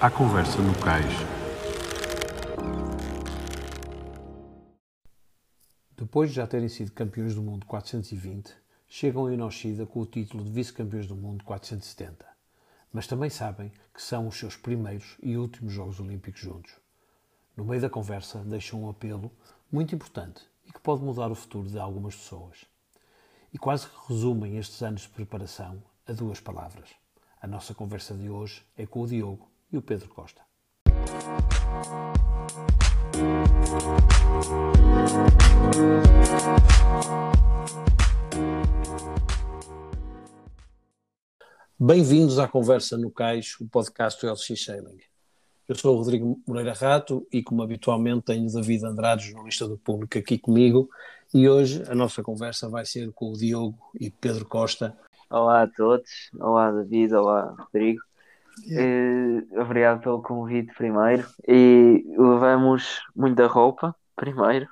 À conversa no cais. Depois de já terem sido campeões do mundo 420, chegam a Inoshida com o título de vice-campeões do mundo 470. Mas também sabem que são os seus primeiros e últimos Jogos Olímpicos juntos. No meio da conversa, deixam um apelo muito importante e que pode mudar o futuro de algumas pessoas. E quase que resumem estes anos de preparação a duas palavras. A nossa conversa de hoje é com o Diogo e o Pedro Costa. Bem-vindos à Conversa no Cais, o podcast do LX Sailing. Eu sou o Rodrigo Moreira Rato e, como habitualmente, tenho David Andrade, jornalista do Público, aqui comigo. E hoje a nossa conversa vai ser com o Diogo e Pedro Costa. Olá a todos, olá David, olá Rodrigo. Yeah. Uh, obrigado pelo convite primeiro. E levamos muita roupa primeiro.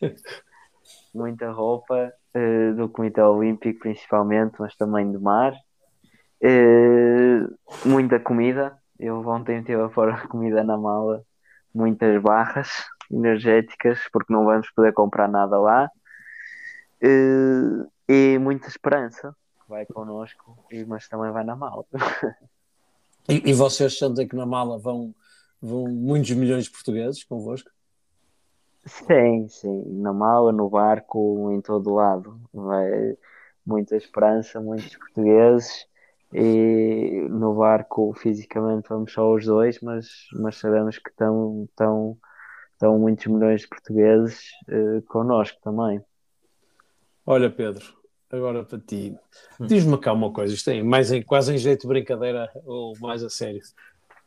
muita roupa uh, do Comitê Olímpico, principalmente, mas também do mar. Uh, muita comida. Eu ontem tive a fora comida na mala, muitas barras energéticas, porque não vamos poder comprar nada lá. E muita esperança vai connosco, mas também vai na mala. e, e vocês sentem que na mala vão, vão muitos milhões de portugueses convosco? Sim, sim, na mala, no barco, em todo lado. Vai muita esperança, muitos portugueses e no barco fisicamente vamos só os dois, mas, mas sabemos que estão, estão, estão muitos milhões de portugueses uh, connosco também. Olha, Pedro, agora para ti, hum. diz-me cá uma coisa, isto é mais em, quase em jeito de brincadeira ou mais a sério.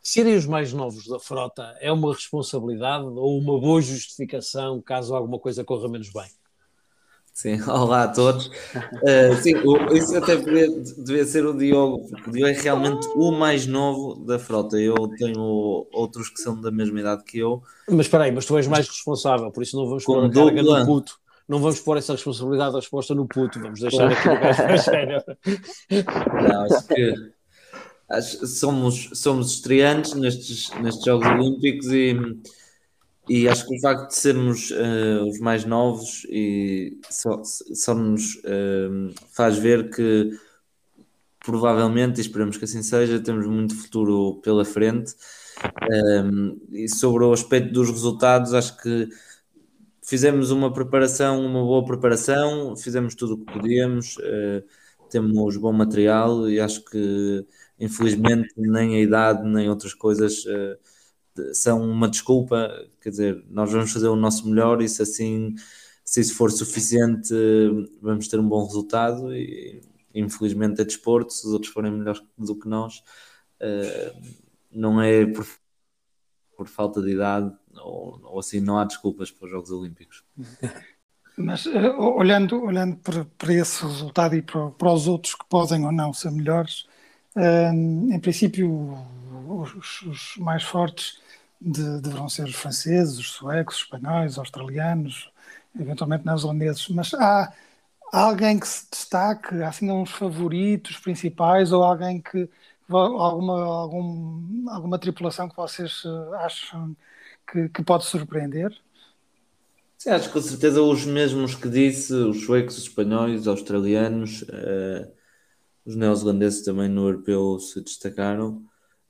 Serem os mais novos da frota é uma responsabilidade ou uma boa justificação caso alguma coisa corra menos bem? Sim, olá a todos. Uh, sim, isso até devia, devia ser o Diogo, porque o Diogo é realmente o mais novo da frota. Eu tenho outros que são da mesma idade que eu. Mas espera aí, mas tu és mais responsável, por isso não vamos pôr a carga no puto. Não vamos pôr essa responsabilidade da resposta no puto, vamos deixar aqui o gajo. Não, acho que acho, somos, somos estreantes nestes, nestes Jogos Olímpicos e e acho que o facto de sermos uh, os mais novos e só, só nos uh, faz ver que provavelmente, e esperamos que assim seja, temos muito futuro pela frente. Um, eh, e sobre o aspecto dos resultados, acho que fizemos uma preparação, uma boa preparação, fizemos tudo o que podíamos, uh, temos bom material e acho que infelizmente nem a idade nem outras coisas uh, são uma desculpa, quer dizer, nós vamos fazer o nosso melhor e se assim, se isso for suficiente, vamos ter um bom resultado e infelizmente é desporto, se os outros forem melhores do que nós, uh, não é por, por, falta de idade ou, ou, assim, não há desculpas para os Jogos Olímpicos. Mas uh, olhando, olhando para, para, esse resultado e para, para, os outros que podem ou não ser melhores, uh, em princípio os, os mais fortes de, deverão ser os franceses, os suecos, os espanhóis, os australianos, eventualmente neozelandeses, mas há, há alguém que se destaque, há assim uns favoritos principais ou alguém que alguma, algum, alguma tripulação que vocês eh, acham que, que pode surpreender? Sim, acho que com certeza os mesmos que disse, os suecos, os espanhóis, os australianos, uh, os neozelandeses também no europeu se destacaram.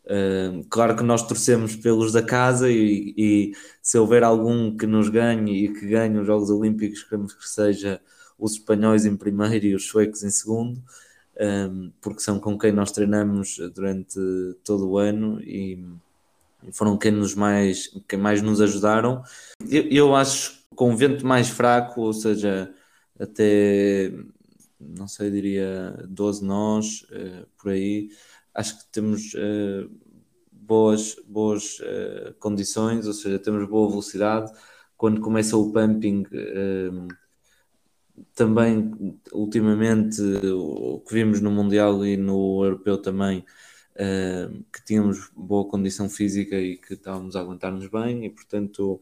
Uh, claro que nós torcemos pelos da casa e, e, se houver algum que nos ganhe e que ganhe os Jogos Olímpicos, queremos que seja os espanhóis em primeiro e os suecos em segundo, um, porque são com quem nós treinamos durante todo o ano e foram quem, nos mais, quem mais nos ajudaram. Eu, eu acho com um vento mais fraco, ou seja, até não sei, diria 12 nós, uh, por aí acho que temos uh, boas, boas uh, condições, ou seja, temos boa velocidade. Quando começa o pumping, também ultimamente o que vimos no Mundial e no Europeu também, que tínhamos boa condição física e que estávamos a aguentar-nos bem, e portanto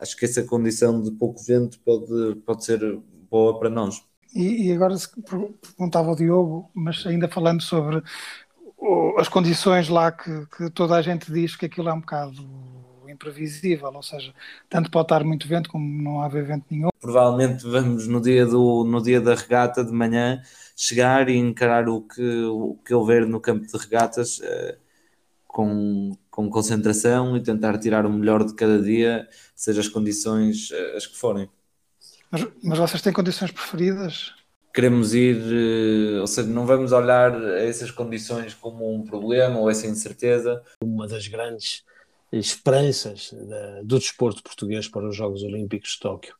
acho que essa condição de pouco vento pode, pode ser boa para nós. E, e agora se perguntava ao Diogo, mas ainda falando sobre as condições lá que, que, toda a gente diz que aquilo é um bocado imprevisível, ou seja, tanto pode estar muito vento como não haver vento nenhum. Provavelmente vamos no dia, do, no dia da regata de manhã chegar e encarar o que, o que houver no campo de regatas uh, com, com concentração e tentar tirar o melhor de cada dia, seja as condições uh, as que forem. Mas, mas vocês têm condições preferidas? queremos ir, eh, ou seja, não vamos olhar a essas condições como um problema ou essa incerteza. Uma das grandes esperanças do desporto português para os Jogos Olímpicos de Tóquio.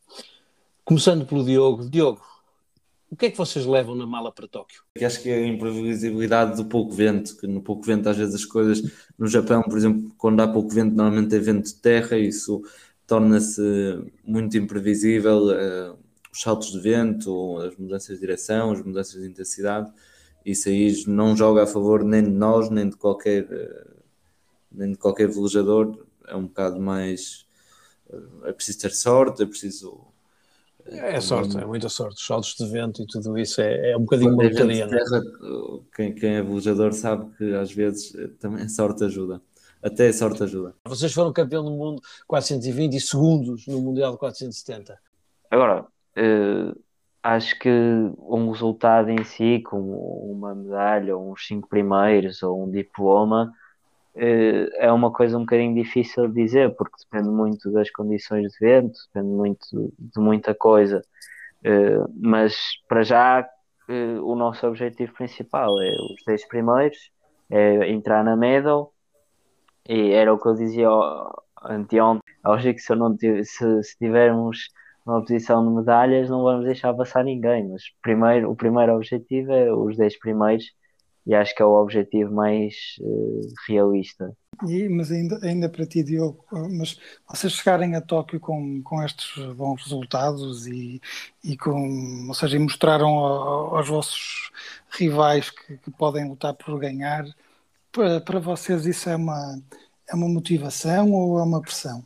Começando pelo Diogo. Diogo, o que é que vocês levam na mala para Tóquio? Acho que é a imprevisibilidade do pouco vento, que no pouco vento às vezes as coisas, no Japão, por exemplo, quando há pouco vento, normalmente é vento de terra, e isso torna-se muito imprevisível eh, os saltos de vento, as mudanças de direção, as mudanças de intensidade, isso aí não joga a favor nem de nós, nem de qualquer, eh, nem de qualquer velejador, é um bocado mais, eh, é preciso ter sorte, é preciso... É, é sorte, é muita sorte, os saltos de vento e tudo isso é, é um bocadinho uma lotaria. Né? Quem, quem é velejador sabe que às vezes também a sorte ajuda até a sorte ajuda. Vocês foram campeão do mundo 420 e segundos no Mundial de 470. Agora, Uh, acho que um resultado em si, como uma medalha, ou uns cinco primeiros, ou um diploma, uh, é uma coisa um bocadinho difícil de dizer, porque depende muito das condições de vento, depende muito de muita coisa. Uh, mas para já, o nosso objetivo principal é os 10 primeiros, é entrar na medal, e era o que eu dizia anteontem. Acho que se, não, se, se tivermos uma posição de medalhas, não vamos deixar passar ninguém. Mas primeiro, o primeiro objetivo é os 10 primeiros e acho que é o objetivo mais uh, realista. E, mas ainda, ainda para ti, Diogo, mas vocês chegarem a Tóquio com, com estes bons resultados e, e com, ou seja, mostraram aos vossos rivais que, que podem lutar por ganhar, para, para vocês isso é uma, é uma motivação ou é uma pressão?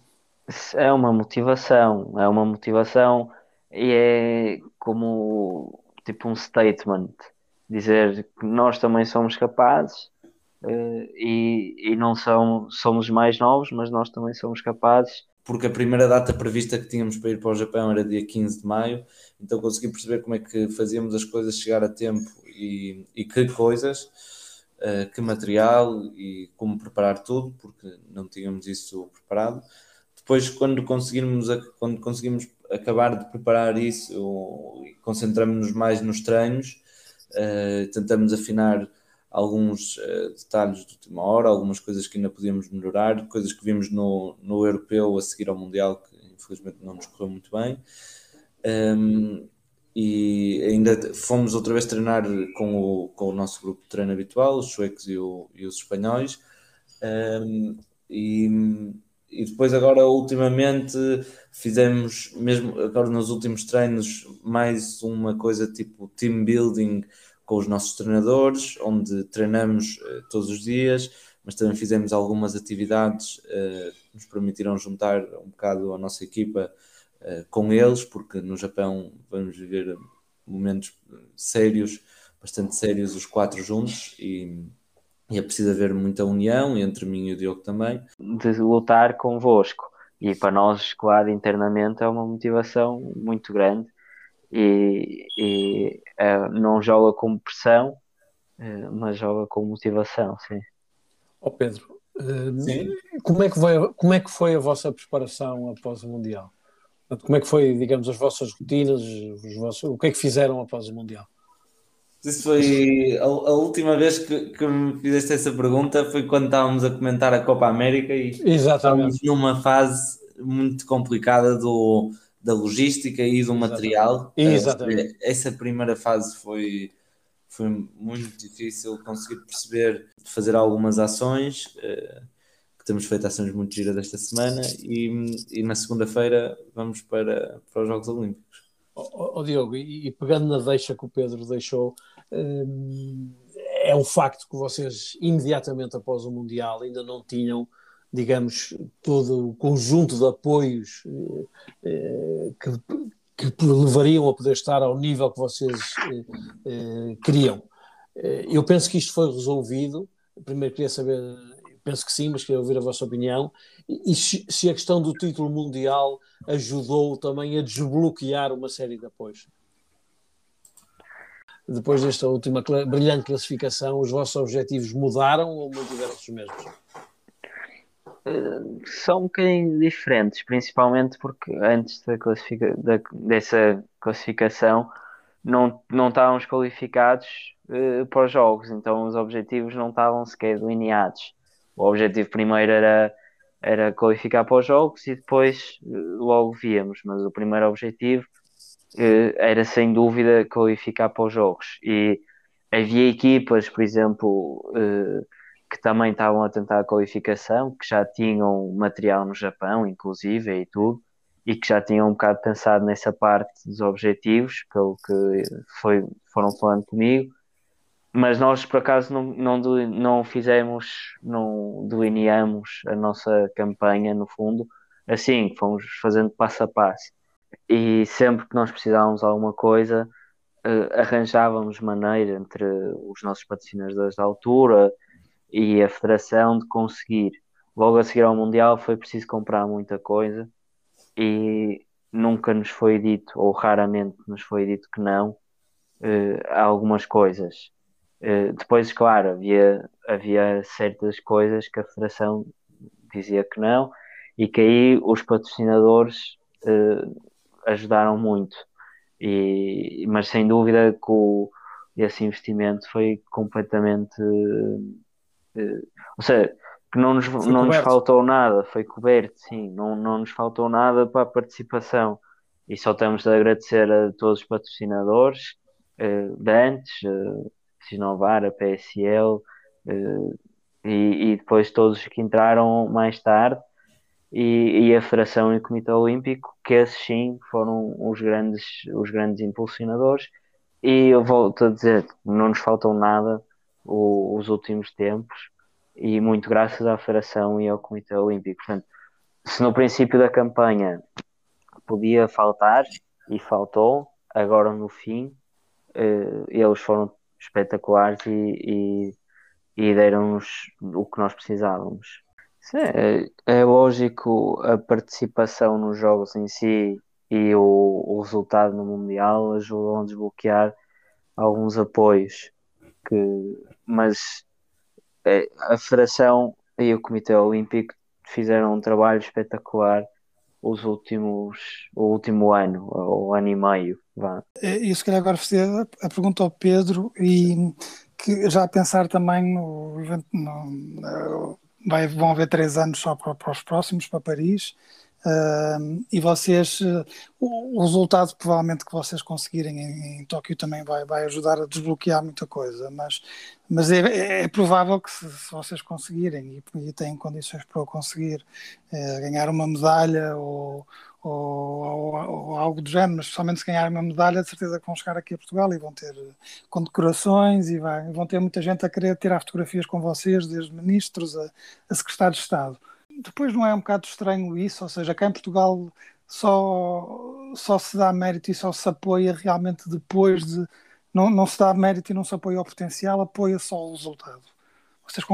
É uma motivação, é uma motivação e é como tipo um statement, dizer que nós também somos capazes uh, e, e não são, somos mais novos, mas nós também somos capazes. Porque a primeira data prevista que tínhamos para ir para o Japão era dia 15 de maio, então consegui perceber como é que fazíamos as coisas chegar a tempo e, e que coisas, uh, que material e como preparar tudo, porque não tínhamos isso preparado. Depois, quando conseguirmos, quando conseguimos acabar de preparar isso concentramos-nos mais nos treinos, uh, tentamos afinar alguns uh, detalhes de última hora, algumas coisas que ainda podíamos melhorar, coisas que vimos no, no europeu a seguir ao Mundial, que infelizmente não nos correu muito bem. Um, e ainda fomos outra vez treinar com o, com o nosso grupo de treino habitual, os suecos e, o, e os espanhóis. Um, e e depois agora ultimamente fizemos mesmo agora nos últimos treinos mais uma coisa tipo team building com os nossos treinadores onde treinamos uh, todos os dias mas também fizemos algumas atividades uh, que nos permitiram juntar um bocado a nossa equipa uh, com eles porque no Japão vamos viver momentos sérios bastante sérios os quatro juntos e e é preciso haver muita união entre mim e o Diogo também. De lutar convosco. E para nós, claro, internamente é uma motivação muito grande e, e é, não joga com pressão, é, mas joga com motivação, sim. Ó oh Pedro, sim? Como, é que foi, como é que foi a vossa preparação após o Mundial? Como é que foi, digamos, as vossas rotinas, os vossos, o que é que fizeram após o Mundial? Isso foi a, a última vez que, que, me fizeste essa pergunta foi quando estávamos a comentar a Copa América e Exatamente. estávamos numa fase muito complicada do, da logística e do material. Exatamente. Essa primeira fase foi, foi muito difícil conseguir perceber, fazer algumas ações, eh, que temos feito ações muito giras esta semana e, e na segunda-feira vamos para, para os Jogos Olímpicos. Oh, oh, Diogo, e, e, pegando na deixa que o Pedro deixou, é um facto que vocês imediatamente após o Mundial ainda não tinham, digamos, todo o conjunto de apoios eh, que, que levariam a poder estar ao nível que vocês eh, eh, queriam. Eu penso que isto foi resolvido primeiro queria saber, penso que sim, mas queria ouvir a vossa opinião, e se a questão do título mundial ajudou também a desbloquear uma série de apoios. Depois desta última brilhante classificação, os vossos objetivos mudaram ou mantiveram-se os mesmos? Uh, são um bocadinho diferentes, principalmente porque antes da classifica da, dessa classificação não, não estávamos qualificados uh, para os jogos, então os objetivos não estavam sequer delineados. O objetivo primeiro era, era qualificar para os jogos e depois uh, logo víamos, mas o primeiro objetivo era sem dúvida qualificar para os jogos. E havia equipas, por exemplo, que também estavam a tentar a qualificação, que já tinham material no Japão, inclusive, e tudo e que já tinham um bocado pensado nessa parte dos objetivos, pelo que foi, foram falando comigo, mas nós por acaso não, não, não fizemos, não delineamos a nossa campanha no fundo, assim, fomos fazendo passo a passo. E sempre que nós precisávamos de alguma coisa, uh, arranjávamos maneira entre os nossos patrocinadores da altura e a federação de conseguir. Logo a seguir ao Mundial foi preciso comprar muita coisa e nunca nos foi dito, ou raramente nos foi dito que não, a algumas coisas. Uh, depois, claro, havia, havia certas coisas que a Federação dizia que não, e que aí os patrocinadores ajudaram muito. E, mas sem dúvida que o, esse investimento foi completamente. ou seja, que não nos, não nos faltou nada, foi coberto, sim, não, não nos faltou nada para a participação. E só temos de agradecer a todos os patrocinadores eh, de antes, eh, Sinovar, a PSL eh, e, e, depois todos que entraram mais tarde e, e, a Federação e o Comitê Olímpico, que esses sim foram os grandes, os grandes impulsionadores. E eu volto a dizer, não nos faltou nada o, os últimos tempos e muito graças à Federação e ao Comitê Olímpico. Portanto, se no princípio da campanha podia faltar e faltou, agora no fim uh, eles foram espetaculares e, e, e deram-nos o que nós precisávamos. Sim, é, é, lógico a participação nos jogos em si e o, o resultado no Mundial ajudam a desbloquear alguns apoios que mas é, a Federação e o Comitê Olímpico fizeram um trabalho espetacular os últimos, o último ano, ou ano e meio. Vá. É, e se calhar agora fazer a pergunta ao Pedro e que já a pensar também no no, vai, vão haver três anos só para, para os próximos, para Paris, Uh, e vocês, uh, o, resultado provavelmente que vocês conseguirem em, em Tóquio também vai, vai ajudar a desbloquear muita coisa, mas, mas é, é, é provável que se, se, vocês conseguirem e, e têm condições para o conseguir uh, ganhar uma medalha ou, ou, ou, ou, algo do género, mas especialmente se ganharem uma medalha, de certeza que vão chegar aqui a Portugal e vão ter condecorações e vai, vão ter muita gente a querer tirar fotografias com vocês, desde ministros a, a secretários de Estado depois não é um bocado estranho isso? Ou seja, cá em Portugal só, só se dá mérito e só se apoia realmente depois de. Não, não se dá mérito e não se apoia ao potencial, apoia só o resultado. Vocês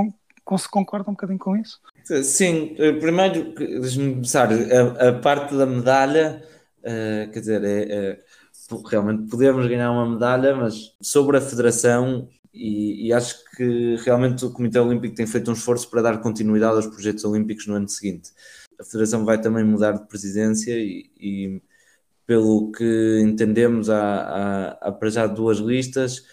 se concordam um bocadinho com isso? Sim, eh, primeiro, deixe-me começar, a, a, parte da medalha, uh, quer dizer, é, é, realmente podemos ganhar uma medalha, mas sobre a federação, e, e, acho que realmente o Comitê Olímpico tem feito um esforço para dar continuidade aos projetos olímpicos no ano seguinte. A Federação vai também mudar de presidência e, e pelo que entendemos, há, há, há para já duas listas,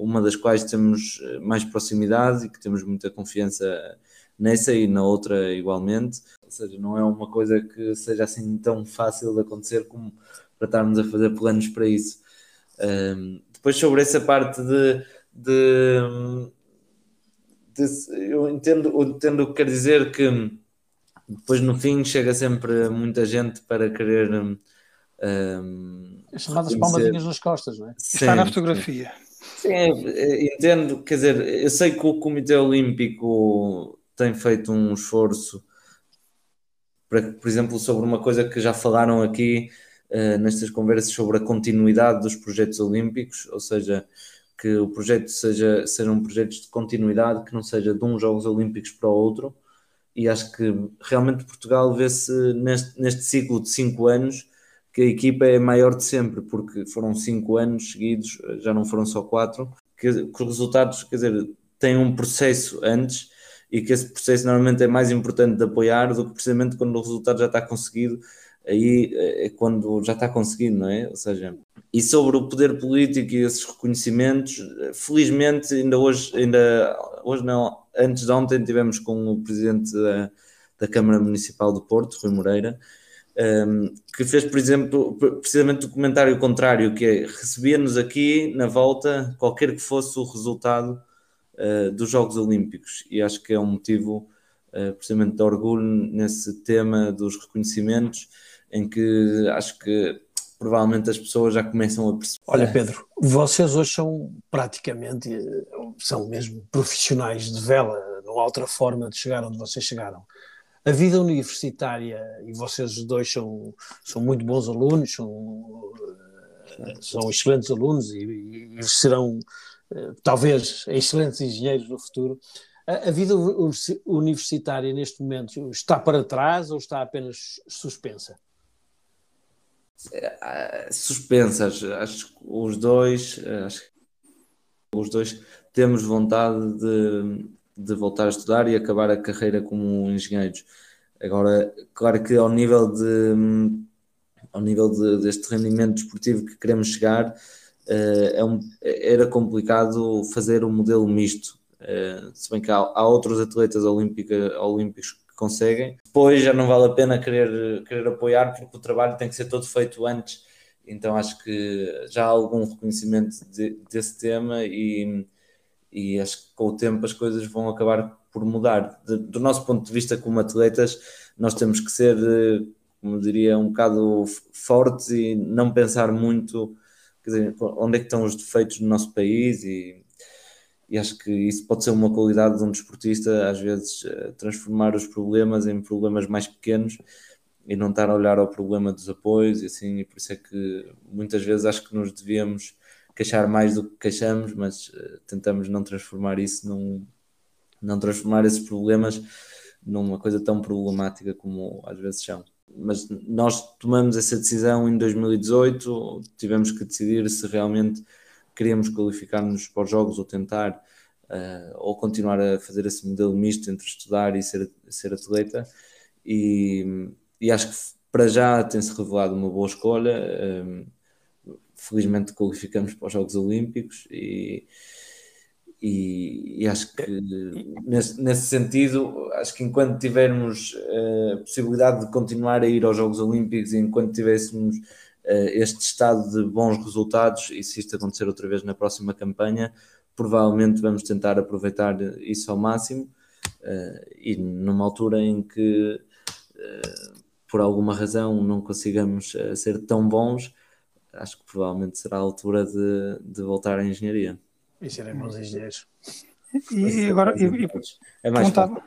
uma das quais temos mais proximidade e que temos muita confiança nessa e na outra igualmente. Ou seja, não é uma coisa que seja assim tão fácil de acontecer como para estarmos a fazer planos para isso. Um, depois sobre essa parte de, de, de, eu entendo, eu entendo o que quer dizer que depois no fim chega sempre muita gente para querer um, As chamadas palmadinhas nas costas, não é? Sim, Está na fotografia. Sim, entendo, quer dizer, eu sei que o Comitê Olímpico tem feito um esforço para, por exemplo, sobre uma coisa que já falaram aqui, uh, nestas conversas sobre a continuidade dos projetos olímpicos, ou seja, que o projeto seja, seja um projeto de continuidade, que não seja de uns Jogos Olímpicos para o outro, e acho que realmente Portugal vê-se neste, neste ciclo de cinco anos que a equipa é maior de sempre, porque foram cinco anos seguidos, já não foram só quatro, que, que os resultados, quer dizer, têm um processo antes e que esse processo normalmente é mais importante de apoiar do que precisamente quando o resultado já está conseguido, aí é quando já está conseguido, não é? Ou seja, e sobre o poder político e esses reconhecimentos, felizmente ainda hoje, ainda hoje não, antes de ontem tivemos com o presidente da, da Câmara Municipal do Porto, Rui Moreira, um, que fez, por exemplo, precisamente o comentário contrário, que é recebia-nos aqui na volta, qualquer que fosse o resultado uh, dos Jogos Olímpicos, e acho que é um motivo uh, precisamente de orgulho nesse tema dos reconhecimentos, em que acho que provavelmente as pessoas já começam a perceber. Olha, Pedro, vocês hoje são praticamente, são mesmo profissionais de vela, não há outra forma de chegar onde vocês chegaram a vida universitária, e vocês dois são, são muito bons alunos, são, eh, são excelentes alunos e, e serão eh, talvez excelentes engenheiros no futuro. A, a vida universitária neste momento está para trás ou está apenas suspensa? Eh, suspensas, acho que os dois, acho que os dois temos vontade de, de voltar a estudar e acabar a carreira como engenheiros. Agora, claro que ao nível de ao nível de, deste rendimento desportivo que queremos chegar, uh, é um, era complicado fazer um modelo misto. Uh, se bem que há, há outros atletas olímpica, olímpicos que conseguem. Depois já não vale a pena querer, querer apoiar, porque o trabalho tem que ser todo feito antes. Então acho que já há algum reconhecimento de, desse tema e, e acho que com o tempo as coisas vão acabar por mudar. De, do nosso ponto de vista como atletas, nós temos que ser, eh, como diria, um bocado fortes e não pensar muito dizer, onde é que estão os defeitos no nosso país e, e acho que isso pode ser uma qualidade de um desportista, às vezes eh, transformar os problemas em problemas mais pequenos e não estar a olhar ao problema dos apoios e assim, e por isso é que muitas vezes acho que nos devíamos queixar mais do que queixamos, mas uh, tentamos não transformar isso num não transformar esses problemas numa coisa tão problemática como às vezes são. Mas nós tomamos essa decisão em 2018, tivemos que decidir se realmente queríamos qualificar-nos para os jogos ou tentar uh, ou continuar a fazer esse modelo misto entre estudar e ser, ser atleta e, e acho que para já tem-se revelado uma boa escolha eh, felizmente qualificamos para os Jogos Olímpicos e, e, e acho que nesse, nesse, sentido, acho que enquanto tivermos a possibilidade de continuar a ir aos Jogos Olímpicos e enquanto tivéssemos uh, este estado de bons resultados, e se isto acontecer outra vez na próxima campanha, provavelmente vamos tentar aproveitar isso ao máximo uh, e numa altura em que por alguma razão não consigamos ser tão bons, acho que provavelmente será a altura de, de voltar à engenharia. E serem bons engenheiros. E, agora e, e é mais perguntava,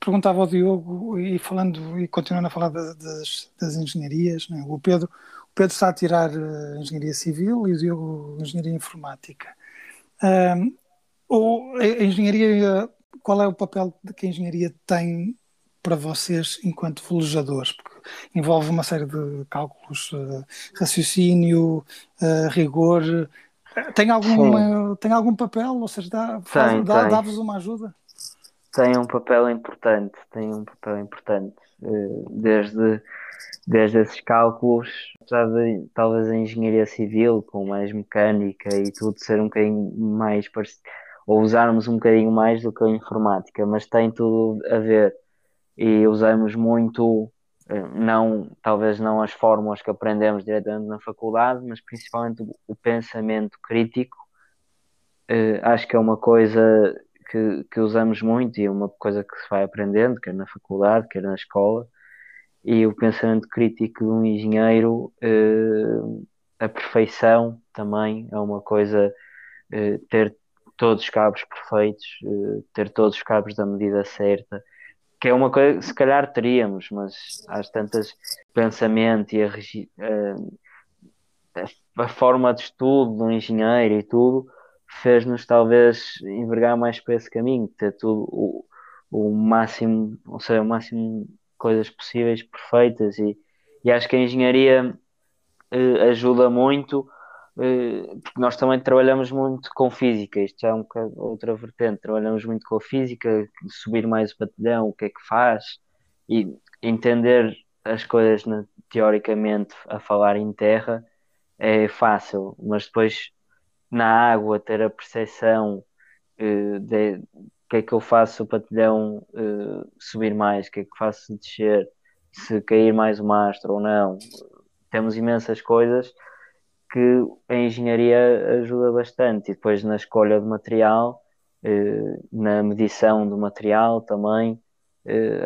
perguntava ao Diogo, e falando e continuando a falar das, das engenharias, né? o, Pedro, o Pedro está a tirar uh, engenharia civil e o Diogo engenharia informática. Um, ou a engenharia, qual é o papel que a engenharia tem para vocês enquanto velejadores? Envolve uma série de cálculos, uh, raciocínio, uh, rigor, tem, alguma, tem algum papel? Ou seja, dá-vos dá, dá uma ajuda? Tem um papel importante, tem um papel importante. Eh, desde, desde esses cálculos, de, talvez a engenharia civil, com mais mecânica e tudo, ser um bocadinho mais parecido, ou usarmos um bocadinho mais do que a informática, mas tem tudo a ver. E usamos muito não, talvez não as fórmulas que aprendemos diretamente na faculdade, mas principalmente o, pensamento crítico. Uh, acho que é uma coisa que, que usamos muito e é uma coisa que se vai aprendendo, quer na faculdade, quer na escola. E o pensamento crítico de um engenheiro, uh, a perfeição também é uma coisa, ter todos os cabos perfeitos, ter todos os cabos da medida certa que é uma coisa que se calhar teríamos, mas às tantas pensamento e a, a, a forma de estudo do engenheiro e tudo fez-nos talvez envergar mais para esse caminho, ter tudo o, o máximo, ou seja, o máximo coisas possíveis, perfeitas, e, e acho que a engenharia eh, ajuda muito, eh, porque nós também trabalhamos muito com física, isto é um outra vertente, trabalhamos muito com a física, subir mais o batalhão, o que é que faz, e entender as coisas teoricamente a falar em terra é fácil, mas depois na água ter a percepção uh, de o que é que eu faço o patilhão uh, subir mais, o que é que faço descer, se cair mais o mastro ou não. Temos imensas coisas que a engenharia ajuda bastante e depois na escolha de material, uh, na medição do material também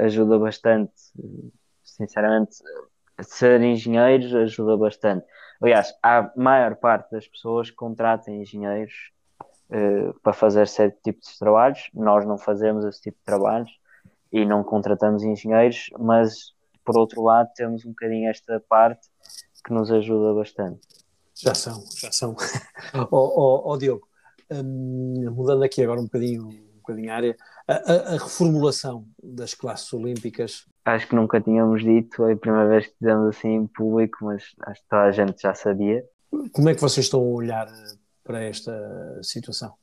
ajuda bastante. Sinceramente, ser engenheiros ajuda bastante. Aliás, a maior parte das pessoas contratam engenheiros uh, para fazer certo tipo de trabalhos. Nós não fazemos esse tipo de trabalhos e não contratamos engenheiros, mas por outro lado temos um bocadinho esta parte que nos ajuda bastante. Já são, já são. Ó oh, oh, oh, Diogo, um, mudando aqui agora um bocadinho, um bocadinho a área, a, a, a, reformulação das classes olímpicas acho que nunca tínhamos dito, é a primeira vez que dizemos assim em público, mas acho que toda a gente já sabia. Como é que vocês estão a olhar para esta situação?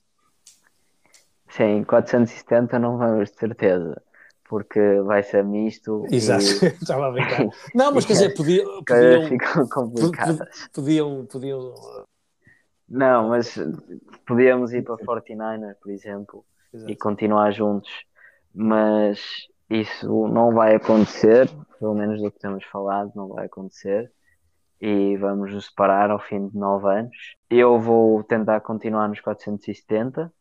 Sim, 470 não vamos de certeza, porque vai ser misto. Exato, e... estava a brincar. Não, mas quer dizer, podiam. podiam ficam complicadas. Podiam, podiam. Não, mas podíamos ir para 49er, por exemplo, Exato. e continuar juntos, mas isso não vai acontecer, pelo menos do que temos falado, não vai acontecer. E vamos nos separar ao fim de nove anos. Eu vou tentar continuar nos 470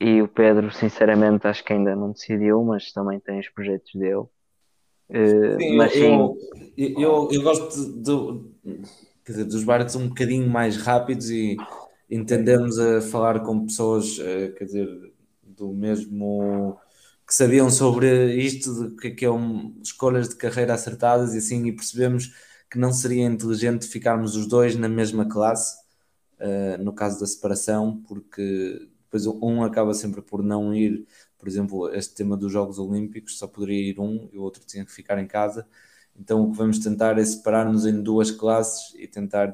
e o Pedro, sinceramente, acho que ainda não decidiu, mas também tem os projetos dele. Uh, sim, mas sim, eu, eu, eu gosto de, dizer, dos barcos um bocadinho mais rápidos e entendemos a falar com pessoas, uh, quer dizer, do mesmo que sabiam sobre isto, de que, é que é um, escolhas de carreira acertadas e assim, e percebemos que não seria inteligente ficarmos os dois na mesma classe, uh, no caso da separação, porque depois um acaba sempre por não ir, por exemplo, este tema dos Jogos Olímpicos, só poderia ir um e o outro tinha que ficar em casa. Então o que vamos tentar é separar-nos em duas classes e tentar,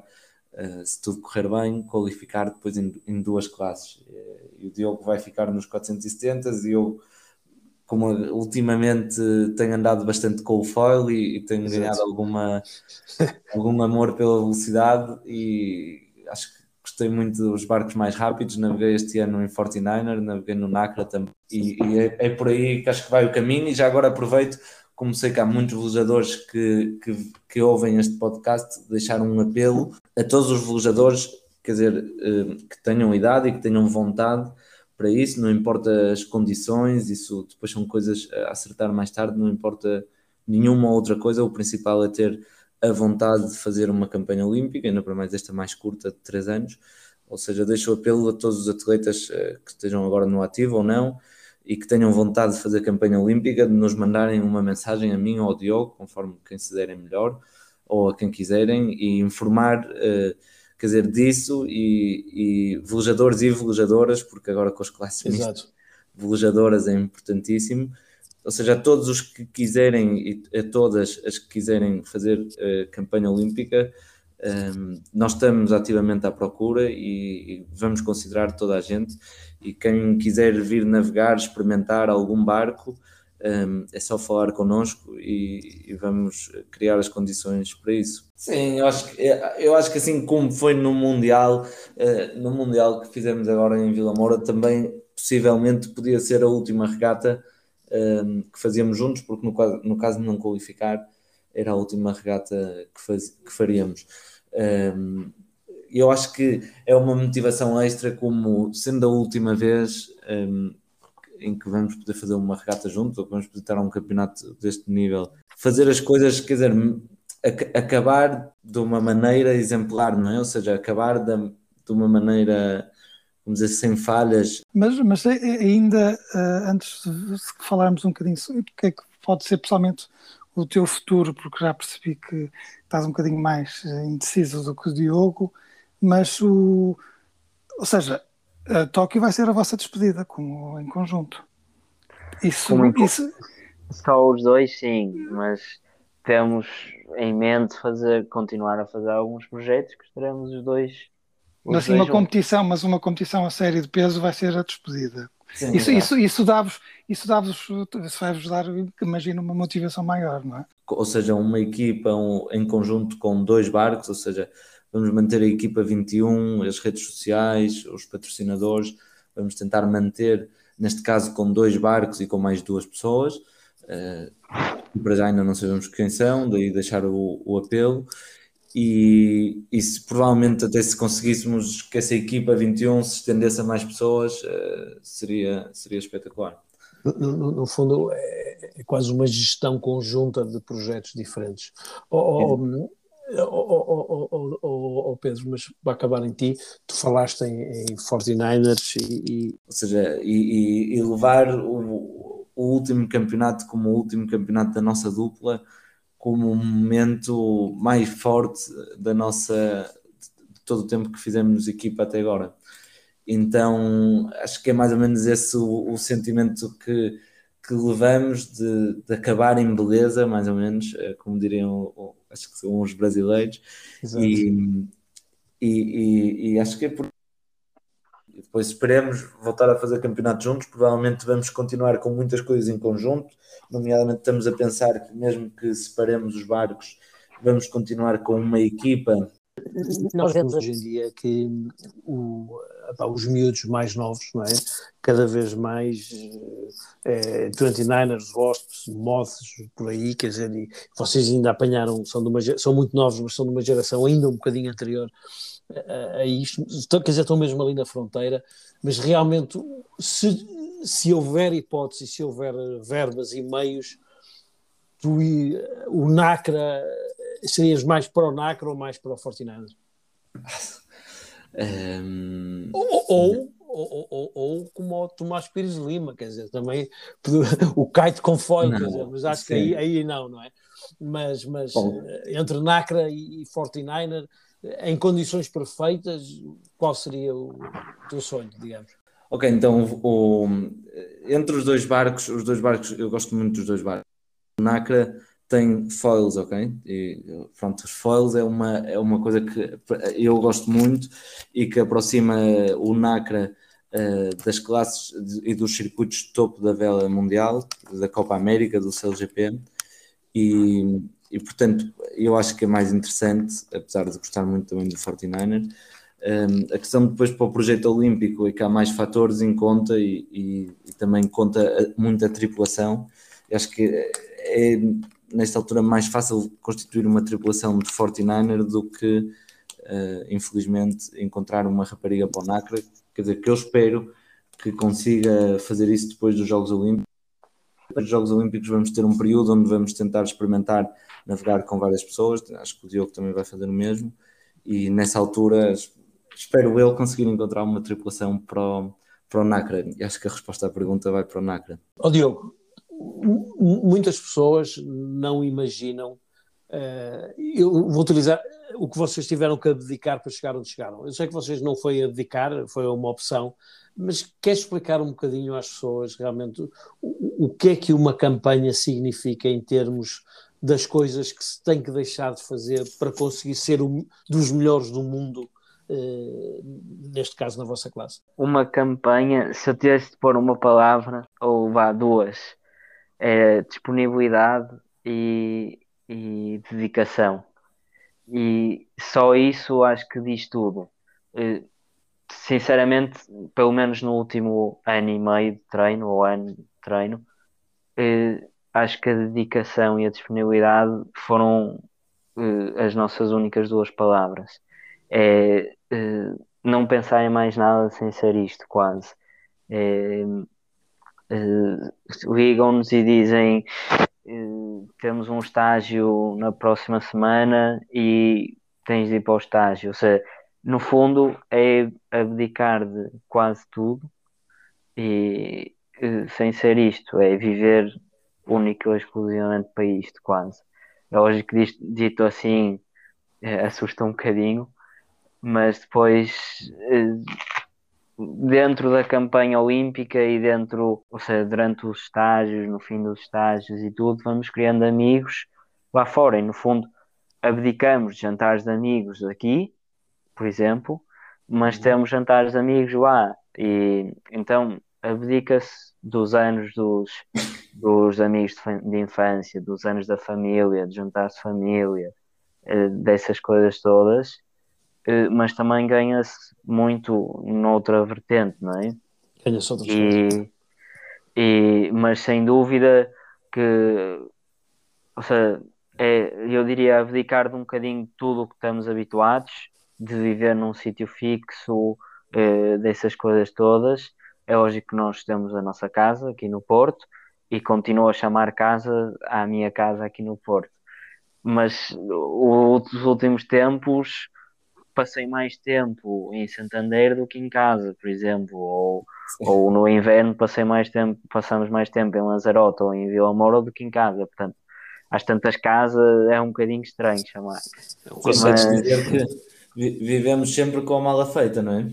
uh, se tudo correr bem, qualificar depois em, em duas classes. E o Diogo vai ficar nos 470 e eu como ultimamente tenho andado bastante com o foil e, e tenho Exato. ganhado alguma, algum amor pela velocidade e acho que gostei muito dos barcos mais rápidos, naveguei este ano em 49er, naveguei no Nacra também. E, e é, é, por aí que acho que vai o caminho. E já agora aproveito, como sei que há muitos velejadores que, que, que ouvem este podcast, deixar um apelo a todos os velejadores, quer dizer, eh, que tenham idade e que tenham vontade para isso, não importa as condições, isso depois são coisas a acertar mais tarde, não importa nenhuma outra coisa, o principal é ter a vontade de fazer uma campanha olímpica, ainda para mais esta mais curta de 3 anos, ou seja, deixo o apelo a todos os atletas eh, que estejam agora no ativo ou não, e que tenham vontade de fazer campanha olímpica, de nos mandarem uma mensagem a mim ou ao Diogo, conforme quem se derem melhor, ou a quem quiserem, e informar... Uh, quer dizer, disso e, e velejadores e velejadoras, porque agora com as classes mistas, velejadoras é importantíssimo. Ou seja, a todos os que quiserem e a todas as que quiserem fazer uh, campanha olímpica, um, ehm, nós estamos ativamente à procura e, e, vamos considerar toda a gente. E quem quiser vir navegar, experimentar algum barco, um, é só falar connosco e, e, vamos criar as condições para isso. Sim, eu acho que, eu acho que assim como foi no Mundial, uh, no Mundial que fizemos agora em Vila Moura, também possivelmente podia ser a última regata um, que fazíamos juntos, porque no, no, caso de não qualificar, era a última regata que, faz, que faríamos. Um, eu acho que é uma motivação extra, como sendo a última vez, um, em que vamos poder fazer uma regata juntos ou que vamos poder estar a um campeonato deste nível. Fazer as coisas, quer dizer, acabar de uma maneira exemplar, não é? Ou seja, acabar de, de uma maneira, vamos dizer, sem falhas. Mas, mas ainda, antes de falarmos um bocadinho sobre o que é que pode ser pessoalmente o teu futuro, porque já percebi que estás um bocadinho mais eh, indeciso do que o Diogo, mas o. Ou seja, uh, Tóquio vai ser a vossa despedida como, em conjunto. Isso, Como em- isso Só os dois, sim, mas temos em mente fazer, continuar a fazer alguns projetos que estaremos os dois. Os assim, uma competição, mas uma competição a série de peso vai ser a despedida. Sim, Isso, isso, isso dá-vos, isso dá-vos, isso vai-vos dar, imagino, uma motivação maior, não é? ou seja, uma equipa um- em conjunto com dois barcos, ou seja, vamos manter a equipa 21, as redes sociais, os patrocinadores, vamos tentar manter, neste caso, com dois barcos e com mais duas pessoas. e para já ainda não sabemos quem são, daí deixar o, o apelo. E, e se provavelmente até se conseguíssemos que essa equipa 21 se estendesse a mais pessoas, eh, seria, seria espetacular. No, no- fundo, é, é quase uma gestão conjunta de projetos diferentes. Ó ó, ó, ó, ó, ó, ó, Pedro, mas para acabar em ti, tu falaste em, em 49ers e, e ou seja, e, e- e levar o, o último campeonato como o último campeonato da nossa dupla como um momento mais forte da nossa de todo o tempo que fizemos equipa até agora. Então acho que é mais ou menos esse o, o sentimento que, que levamos de, de acabar em beleza, mais ou menos, eh, como diriam acho que são os brasileiros, e, e, e- e acho que é por e depois esperemos voltar a fazer campeonato juntos. Provavelmente vamos continuar com muitas coisas em conjunto, nomeadamente estamos a pensar que mesmo que separemos os barcos, vamos continuar com uma equipa. nós vemos hoje em dia que o, os miúdos mais novos, não é? Cada vez mais eh, 29ers, Wasps, Moths, por aí, quer dizer, vocês ainda apanharam, são, de uma, são muito novos, mas são de uma geração ainda um bocadinho anterior a, a isto, Estão- quer dizer, estão mesmo ali na fronteira, mas realmente, se, se houver hipótese, se houver eh, verbas e meios, tu e eh, o NACRA, serias mais para o NACRA ou mais para o 49ers? ehm, Ou, ou, ou, ou, ou como o Tomás Pires Lima, quer dizer, também o kite com foil, quer dizer, mas acho que sim. aí, aí não, não é? Mas, mas Bom. eh, entre NACRA e 49er, eh, em condições perfeitas, qual seria o teu sonho, digamos? Ok, então o- entre os dois barcos, os dois barcos, eu gosto muito dos dois barcos. O Nacra tem foils, ok? E pronto, os foils é uma, é uma coisa que eu gosto muito e que aproxima o Nacra eh, das classes e dos circuitos de topo da vela mundial, da Copa América, do CLGP. E, e portanto, eu acho que é mais interessante, apesar de gostar muito também do 49er. Um, a questão depois para o projeto olímpico é que há mais fatores em conta e, e- e também conta muito a tripulação. Eu acho que é nesta altura mais fácil constituir uma tripulação de 49er do que, uh, infelizmente, encontrar uma rapariga para o NACRA. Quer dizer, que eu espero que consiga fazer isso depois dos Jogos Olímpicos. Dos Jogos Olímpicos vamos ter um período onde vamos tentar experimentar navegar com várias pessoas. Acho que o Diogo também vai fazer o mesmo. E nessa altura espero eu conseguir encontrar uma tripulação para o, para o NACRA. E acho que a resposta à pergunta vai para o NACRA. Ó Diogo, muitas pessoas não imaginam. eh, eu vou utilizar o que vocês tiveram que abdicar para chegar onde chegaram. Eu sei que vocês não foi abdicar, foi uma opção, mas queres explicar um bocadinho às pessoas realmente o, o que é que uma campanha significa em termos das coisas que se tem que deixar de fazer para conseguir ser o- dos melhores do mundo, eh, neste caso na vossa classe? Uma campanha, se eu tivesse de pôr uma palavra, ou vá duas, é disponibilidade e, e dedicação. E só isso acho que diz tudo. Eh, Sinceramente, pelo menos no último ano e meio de treino, ou ano de treino, eh, acho que a dedicação e a disponibilidade foram eh, as nossas únicas duas palavras. É não pensar em mais nada sem ser isto, quase. É, Ligam-nos e dizem temos um estágio na próxima semana e tens de ir para o estágio. Ou seja, no fundo é abdicar de quase tudo e eh, sem ser isto, é viver único e exclusivamente para isto, quase. É lógico que dito assim eh, assusta um bocadinho, mas depois eh, dentro da campanha olímpica e dentro, ou seja, durante os estágios, no fim dos estágios e tudo, vamos criando amigos lá fora. E no fundo abdicamos de jantares de amigos aqui, por exemplo, mas uhum. temos jantares de amigos lá. E então abdica-se dos anos dos, dos amigos de, de, infância, dos anos da família, de jantares de família, eh, dessas coisas todas mas também ganha-se muito noutra vertente, não é? Ganha-se outras e. E, mas sem dúvida que, ou seja, é, eu diria abdicar de um bocadinho de tudo o que estamos habituados, de viver num sítio fixo, eh, dessas coisas todas. É lógico que nós temos a nossa casa aqui no Porto e continuo a chamar casa à minha casa aqui no Porto. Mas os últimos tempos passei mais tempo em Santander do que em casa, por exemplo, ou, ou no inverno passei mais tempo, passamos mais tempo em Lanzarote ou em Vila Moura do que em casa, portanto, às tantas casas é um bocadinho estranho chamar. Mas... dizer que vivemos sempre com a mala feita, não é?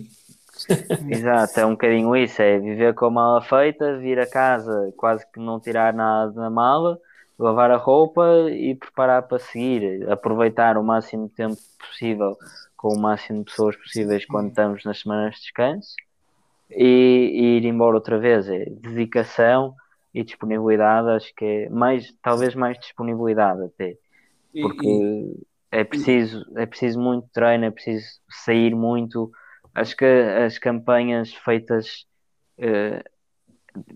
Exato, é um bocadinho isso, é viver com a mala feita, vir a casa, quase que não tirar nada da mala, lavar a roupa e preparar para seguir, aproveitar o máximo de tempo possível com o máximo de pessoas possíveis quando estamos nas semanas de descanso e, e ir embora outra vez. É dedicação e disponibilidade, acho que é mais, talvez mais disponibilidade até, porque e, é preciso, é preciso muito treino, é preciso sair muito. Acho que as campanhas feitas uh,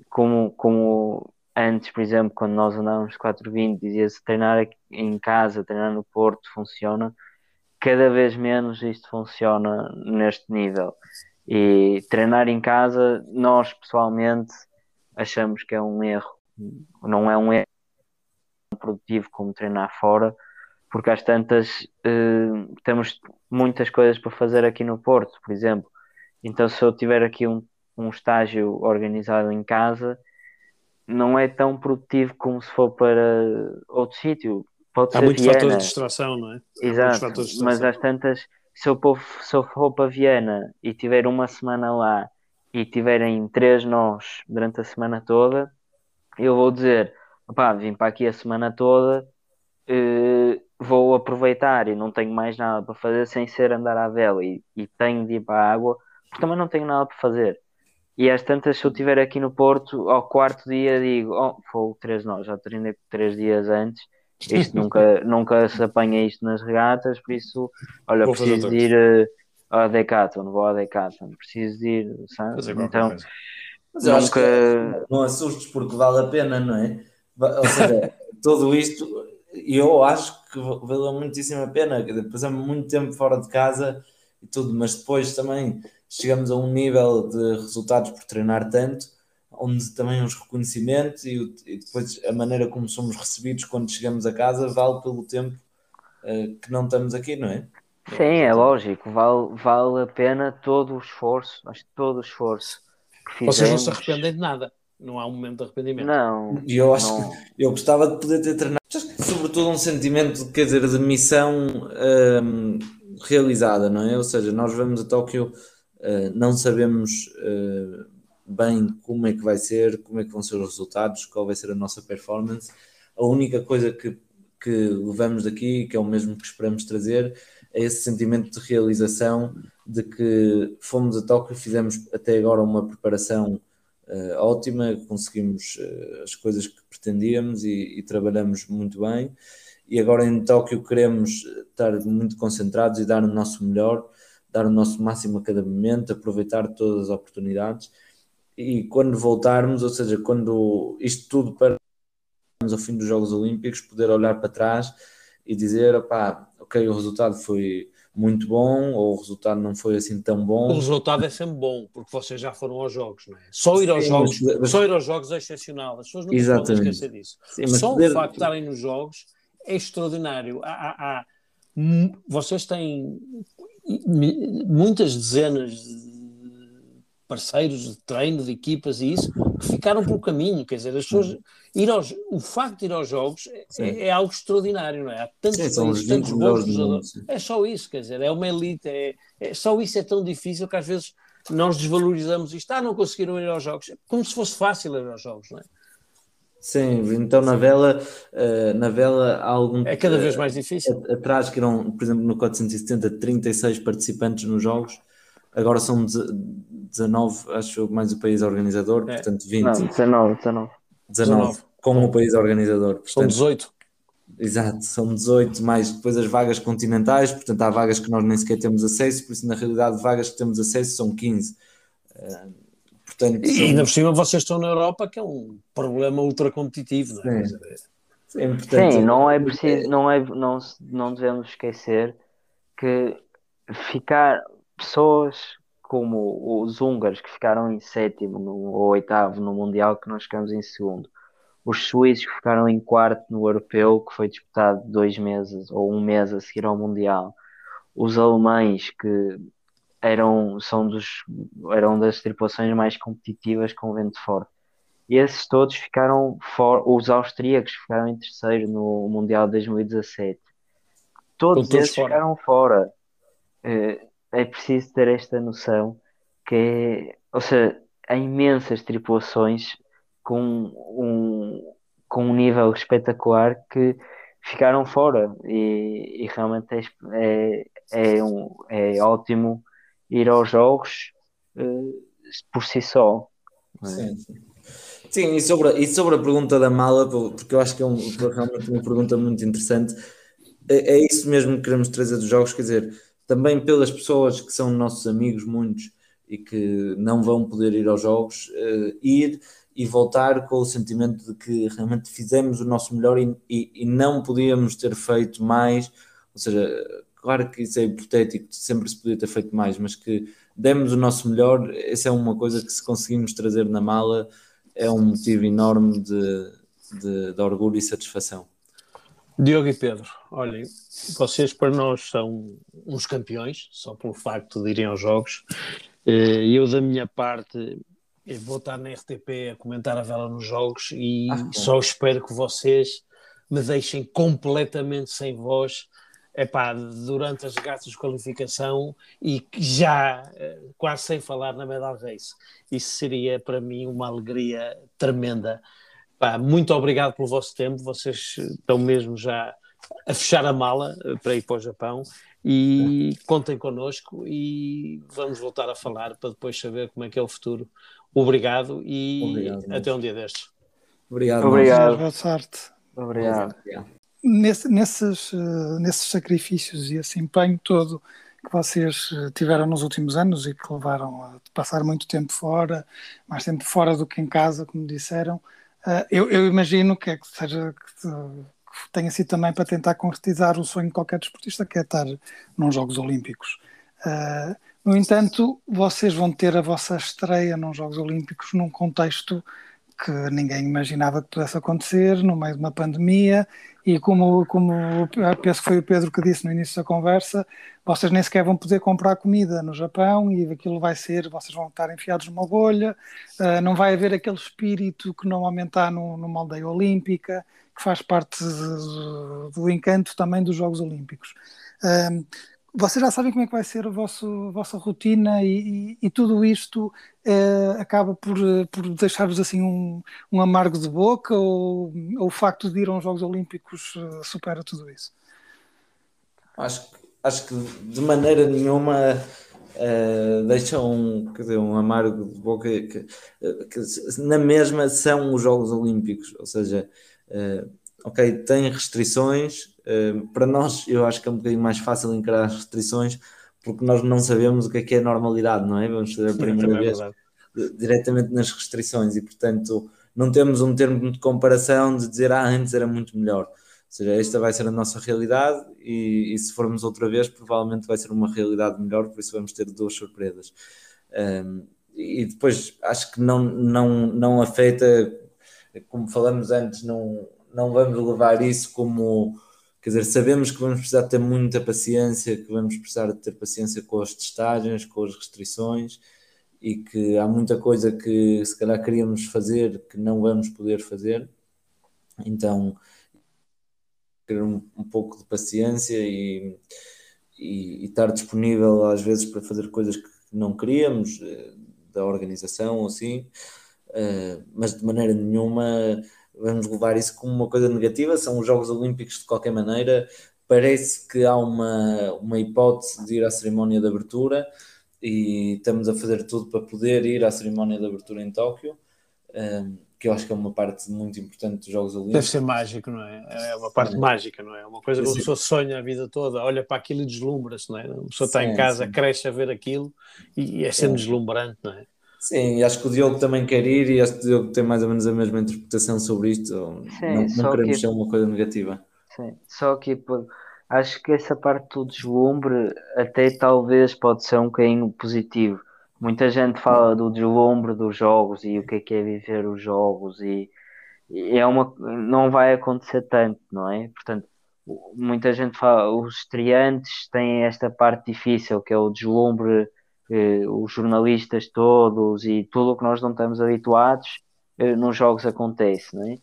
como, como antes, por exemplo, quando nós andávamos 420, dizia-se treinar em casa, treinar no Porto funciona cada vez menos isto funciona neste nível. E treinar em casa, nós pessoalmente achamos que é um erro. Não é um erro produtivo como treinar fora, porque às tantas uh, temos muitas coisas para fazer aqui no Porto, por exemplo. Então, se eu tiver aqui um, um estágio organizado em casa, não é tão produtivo como se for para outro sítio. Pode Há muitos Viena. fatores de distração, não é? Exato, mas às tantas, se eu, for, se eu for para Viena e tiver uma semana lá e tiverem três nós durante a semana toda, eu vou dizer, opá, vim para aqui a semana toda, uh, vou aproveitar e não tenho mais nada para fazer sem ser andar à vela e, e tenho de ir para a água, porque também não tenho nada para fazer. E às tantas, se eu estiver aqui no Porto, ao quarto dia digo, oh, foi três nós, já treinei três dias antes, isto nunca, nunca se apanha isto nas regatas, por isso, olha, vou preciso de ir uh, à Decathlon, vou à Decathlon, preciso de ir, sabe? Então, mas eu nunca... acho que não assustes porque vale a pena, não é? Ou seja, tudo isto, eu acho que valeu muitíssimo a pena. Passamos muito tempo fora de casa e tudo, mas depois também chegamos a um nível de resultados por treinar tanto onde também os reconhecimentos e, e, depois a maneira como somos recebidos quando chegamos a casa vale pelo tempo uh, que não estamos aqui, não é? Sim, é lógico, vale, vale a pena todo o esforço, acho que todo o esforço que fizemos. Vocês não se arrependem de nada, não há um momento de arrependimento. Não. E eu acho não. que eu gostava de poder ter treinado, sobretudo um sentimento, quer dizer, de missão um, realizada, não é? Ou seja, nós vamos a Tóquio, uh, não sabemos. Uh, bem como é que vai ser, como é que vão ser os resultados, qual vai ser a nossa performance. A única coisa que, que levamos daqui, que é o mesmo que esperamos trazer, é esse sentimento de realização de que fomos a Tóquio, fizemos até agora uma preparação uh, ótima, conseguimos uh, as coisas que pretendíamos e, e trabalhamos muito bem. E agora em Tóquio queremos estar muito concentrados e dar o nosso melhor, dar o nosso máximo a cada momento, aproveitar todas as oportunidades e quando voltarmos, ou seja, quando isto tudo para ao fim dos Jogos Olímpicos, poder olhar para trás e dizer, opá, ok, o resultado foi muito bom ou o resultado não foi assim tão bom. O resultado é sempre bom, porque vocês já foram aos jogos, não é? Só ir aos Sim, jogos, mas... só ir aos jogos é excepcional. As pessoas não podem esquecer disso. Sim, só poder... o facto de estarem nos jogos é extraordinário. Há, há, há... Vocês têm muitas dezenas de parceiros de treino, de equipas e isso, que ficaram pelo caminho. Quer dizer, as pessoas. Ir aos, o facto de ir aos jogos é, é algo extraordinário, não é? Há tantos sim, países, tantos bons jogadores. É só isso, quer dizer, é uma elite. É, é, só isso é tão difícil que às vezes nós desvalorizamos isto. Ah, não conseguiram ir aos jogos. Como se fosse fácil ir aos jogos, não é? Sim, então na vela, uh, na vela há algum. É cada vez mais difícil. Atrás que eram, por exemplo, no 470, 36 participantes nos jogos, agora são 19, acho mais o país organizador, é. portanto 20. Não, 19, 19. 19, com o país organizador. Portanto, são 18. Exato, são 18 mais depois as vagas continentais, portanto há vagas que nós nem sequer temos acesso, por isso na realidade vagas que temos acesso são 15. Uh, Portanto, e ainda por cima vocês estão na Europa, que é um problema ultra competitivo, não é? Sim, Sim, portanto, Sim não é preciso, não, é, não, não devemos esquecer que ficar pessoas como os húngaros que ficaram em sétimo no, ou oitavo no Mundial, que nós ficamos em segundo, os suíços que ficaram em quarto no Europeu, que foi disputado dois meses ou um mês a seguir ao Mundial, os alemães que eram, são dos, eram das tripulações mais competitivas com vento forte. E esses todos ficaram fora, os austríacos ficaram em terceiro no Mundial de 2017. Todos, todos esses fora. ficaram fora. É, é preciso ter esta noção que é, ou seja, há imensas tripulações com um, com um nível espetacular que ficaram fora e, e realmente é, é, é, um, é ótimo ir aos jogos uh, por si só. É? Sim, sim. sim, e, sobre, e sobre a pergunta da mala, porque eu acho que é um, realmente uma pergunta muito interessante, é, é isso mesmo que queremos trazer dos jogos, quer dizer, também pelas pessoas que são nossos amigos, muitos, e que não vão poder ir aos jogos, uh, ir e voltar com o sentimento de que realmente fizemos o nosso melhor e, e, e, não podíamos ter feito mais, ou seja, claro que isso é hipotético, sempre se podia ter feito mais, mas que demos o nosso melhor, essa é uma coisa que se conseguimos trazer na mala, é um motivo enorme de, de, de orgulho e satisfação. Diogo e Pedro, olhem, vocês para nós são uns campeões, só pelo facto de irem aos jogos. Eh, eu, da minha parte, vou estar na RTP a comentar a vela nos jogos e ah, só espero que vocês me deixem completamente sem voz epá, durante as regatas de qualificação e já eh, quase sem falar na Medal Race. Isso seria para mim uma alegria tremenda. Epá, muito obrigado pelo vosso tempo, vocês estão mesmo já a fechar a mala eh, para ir para o Japão e contem connosco e vamos voltar a falar para depois saber como é que é o futuro. Obrigado e obrigado, até um dia destes. Obrigado. Obrigado. Boa sorte. Obrigado. nesse, nesses, uh, nesses sacrifícios e esse empenho todo que vocês eh, tiveram nos últimos anos e que levaram a passar muito tempo fora, mais tempo fora do que em casa, como disseram, eu, eu, imagino que, é que seja que, que, tenha sido também para tentar concretizar o sonho de qualquer desportista, que é estar nos Jogos Olímpicos. Uh, no entanto, vocês vão ter a vossa estreia nos Jogos Olímpicos num contexto que ninguém imaginava que pudesse acontecer, no meio de uma pandemia, e como, como penso que foi o Pedro que disse no início da conversa, vocês nem sequer vão poder comprar comida no Japão e aquilo vai ser, vocês vão estar enfiados numa bolha, uh, não vai haver aquele espírito que normalmente há numa aldeia olímpica, que faz parte do, do encanto também dos Jogos Olímpicos. Uh, vocês já sabem como é que vai ser a, vosso, vossa rotina e, e, e tudo isto eh, acaba por, por deixar-vos assim um, um, amargo de boca ou, ou, o facto de ir aos Jogos Olímpicos uh, supera tudo isso? Acho, acho que de maneira nenhuma uh, deixa um, quer dizer, um amargo de boca que, que, na mesma são os Jogos Olímpicos, ou seja, ok, tem restrições, para nós, eu acho que é um bocadinho mais fácil encarar as restrições porque nós não sabemos o que é que é normalidade, não é? Vamos fazer a primeira é vez diretamente nas restrições e, portanto, não temos um termo de comparação de dizer ah, antes era muito melhor. Ou seja, esta vai ser a nossa realidade e, e se formos outra vez, provavelmente vai ser uma realidade melhor, por isso vamos ter duas surpresas. Um, e depois acho que não, não, não afeta, como falamos antes, não, não vamos levar isso como Quer dizer, sabemos que vamos precisar ter muita paciência, que vamos precisar ter paciência com as testagens, com as restrições e que há muita coisa que se calhar queríamos fazer que não vamos poder fazer. Então, ter um, um pouco de paciência e, e, e, estar disponível às vezes para fazer coisas que, não queríamos, uh, da organização ou assim, uh, mas de maneira nenhuma vamos levar isso como uma coisa negativa. São os Jogos Olímpicos de qualquer maneira. Parece que há uma, uma hipótese de ir à cerimónia de abertura e estamos a fazer tudo para poder ir à cerimónia de abertura em Tóquio que eu acho que é uma parte muito importante dos Jogos Olímpicos. Deve ser mágico, não é? É uma parte sim. mágica, não é? Uma coisa que a pessoa sonha a vida toda, olha para aquilo e deslumbra-se, não é? A pessoa está sim, em casa, sim. cresce a ver aquilo e, é sempre deslumbrante, não é? Sim, e acho que o Diogo também quer ir e acho que o Diogo tem mais ou menos a mesma interpretação sobre isto. Sim, não, não queremos que... ser uma coisa negativa. Sim, só que acho que essa parte do deslumbre até talvez pode ser um bocadinho positivo Muita gente fala do deslumbre dos jogos e o que é que é viver os jogos e, e é uma não vai acontecer tanto, não é? Portanto, muita gente fala, os estreantes têm esta parte difícil que é o deslumbre, os jornalistas todos e tudo o que nós não estamos habituados eh, nos jogos acontece, não é?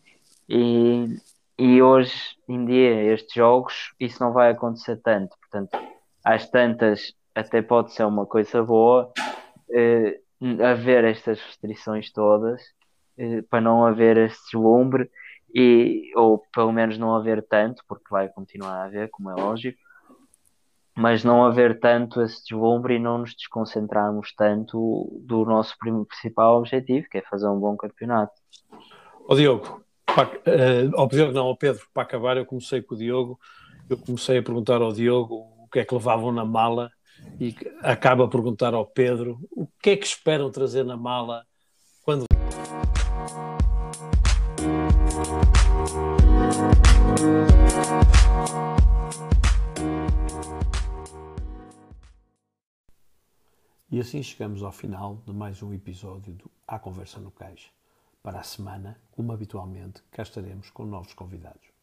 E, e hoje em dia, estes jogos, isso não vai acontecer tanto, portanto, às tantas até pode ser uma coisa boa, uh, haver estas restrições todas, uh, para não haver esse deslumbre, e, ou pelo menos não haver tanto, porque vai continuar a haver, como é lógico, mas não haver tanto esse deslumbre e não nos desconcentrarmos tanto do nosso principal objetivo, que é fazer um bom campeonato. Ó Diogo, para, uh, ao Diogo não, ao Pedro, para acabar, eu comecei com o Diogo, eu comecei a perguntar ao Diogo o que é que levavam na mala e acaba a perguntar ao Pedro o que é que esperam trazer na mala E assim chegamos ao final de mais um episódio do A Conversa no Cais. Para a semana, como habitualmente, cá estaremos com novos convidados.